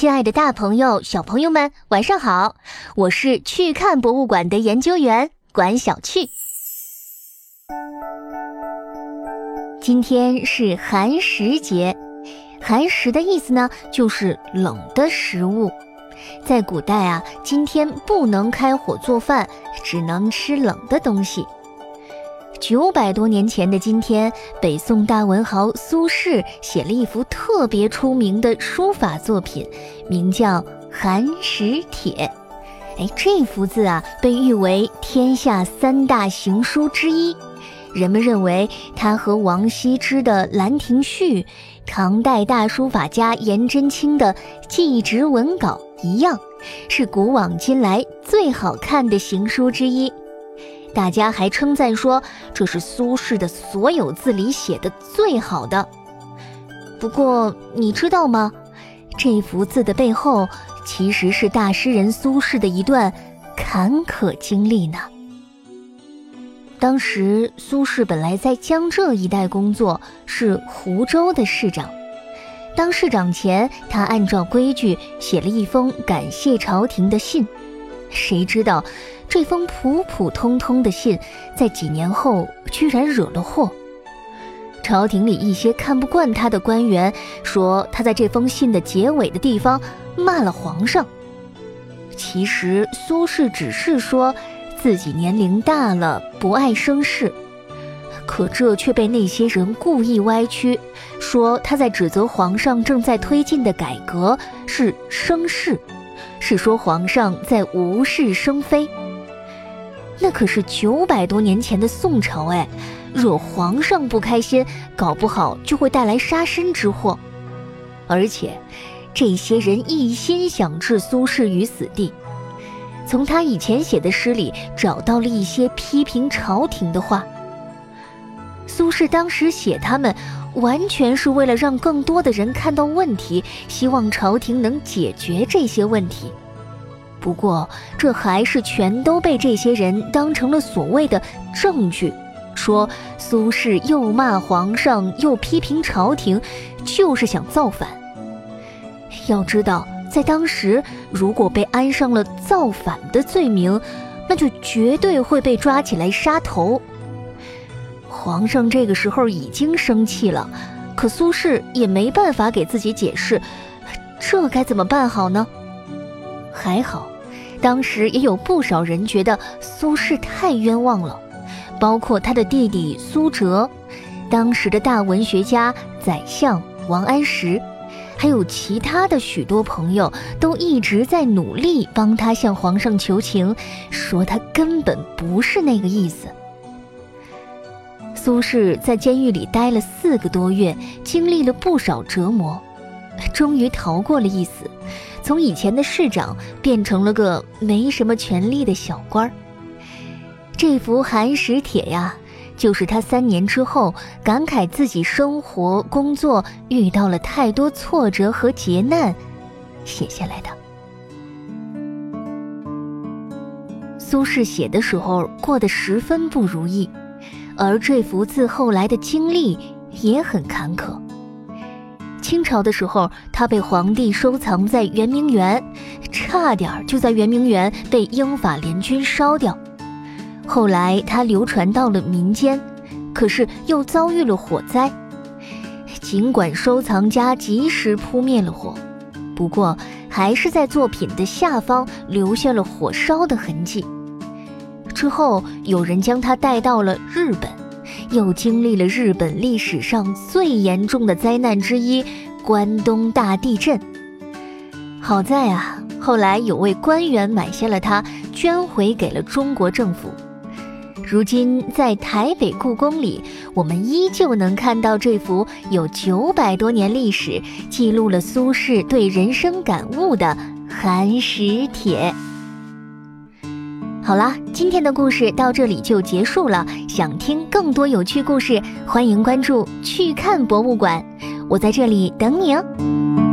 亲爱的大朋友、小朋友们，晚上好！我是去看博物馆的研究员管小趣。今天是寒食节，寒食的意思呢，就是冷的食物。在古代啊，今天不能开火做饭，只能吃冷的东西。九百多年前的今天，北宋大文豪苏轼写了一幅特别出名的书法作品，名叫《寒食帖》。哎，这幅字啊，被誉为天下三大行书之一。人们认为它和王羲之的《兰亭序》、唐代大书法家颜真卿的《祭侄文稿》一样，是古往今来最好看的行书之一。大家还称赞说，这是苏轼的所有字里写的最好的。不过，你知道吗？这幅字的背后，其实是大诗人苏轼的一段坎坷经历呢。当时，苏轼本来在江浙一带工作，是湖州的市长。当市长前，他按照规矩写了一封感谢朝廷的信。谁知道？这封普普通通的信，在几年后居然惹了祸。朝廷里一些看不惯他的官员说，他在这封信的结尾的地方骂了皇上。其实苏轼只是说自己年龄大了，不爱生事，可这却被那些人故意歪曲，说他在指责皇上正在推进的改革是生事，是说皇上在无事生非。那可是九百多年前的宋朝哎，惹皇上不开心，搞不好就会带来杀身之祸。而且，这些人一心想置苏轼于死地。从他以前写的诗里找到了一些批评朝廷的话。苏轼当时写他们，完全是为了让更多的人看到问题，希望朝廷能解决这些问题。不过，这还是全都被这些人当成了所谓的证据，说苏轼又骂皇上又批评朝廷，就是想造反。要知道，在当时，如果被安上了造反的罪名，那就绝对会被抓起来杀头。皇上这个时候已经生气了，可苏轼也没办法给自己解释，这该怎么办好呢？还好。当时也有不少人觉得苏轼太冤枉了，包括他的弟弟苏辙，当时的大文学家宰相王安石，还有其他的许多朋友都一直在努力帮他向皇上求情，说他根本不是那个意思。苏轼在监狱里待了四个多月，经历了不少折磨，终于逃过了一死。从以前的市长变成了个没什么权力的小官儿。这幅寒食帖呀，就是他三年之后感慨自己生活工作遇到了太多挫折和劫难，写下来的。苏轼写的时候过得十分不如意，而这幅字后来的经历也很坎坷。清朝的时候，他被皇帝收藏在圆明园，差点就在圆明园被英法联军烧掉。后来他流传到了民间，可是又遭遇了火灾。尽管收藏家及时扑灭了火，不过还是在作品的下方留下了火烧的痕迹。之后有人将它带到了日本。又经历了日本历史上最严重的灾难之一——关东大地震。好在啊，后来有位官员买下了它，捐回给了中国政府。如今在台北故宫里，我们依旧能看到这幅有九百多年历史、记录了苏轼对人生感悟的《寒食帖》。好了，今天的故事到这里就结束了。想听更多有趣故事，欢迎关注“去看博物馆”，我在这里等你哦。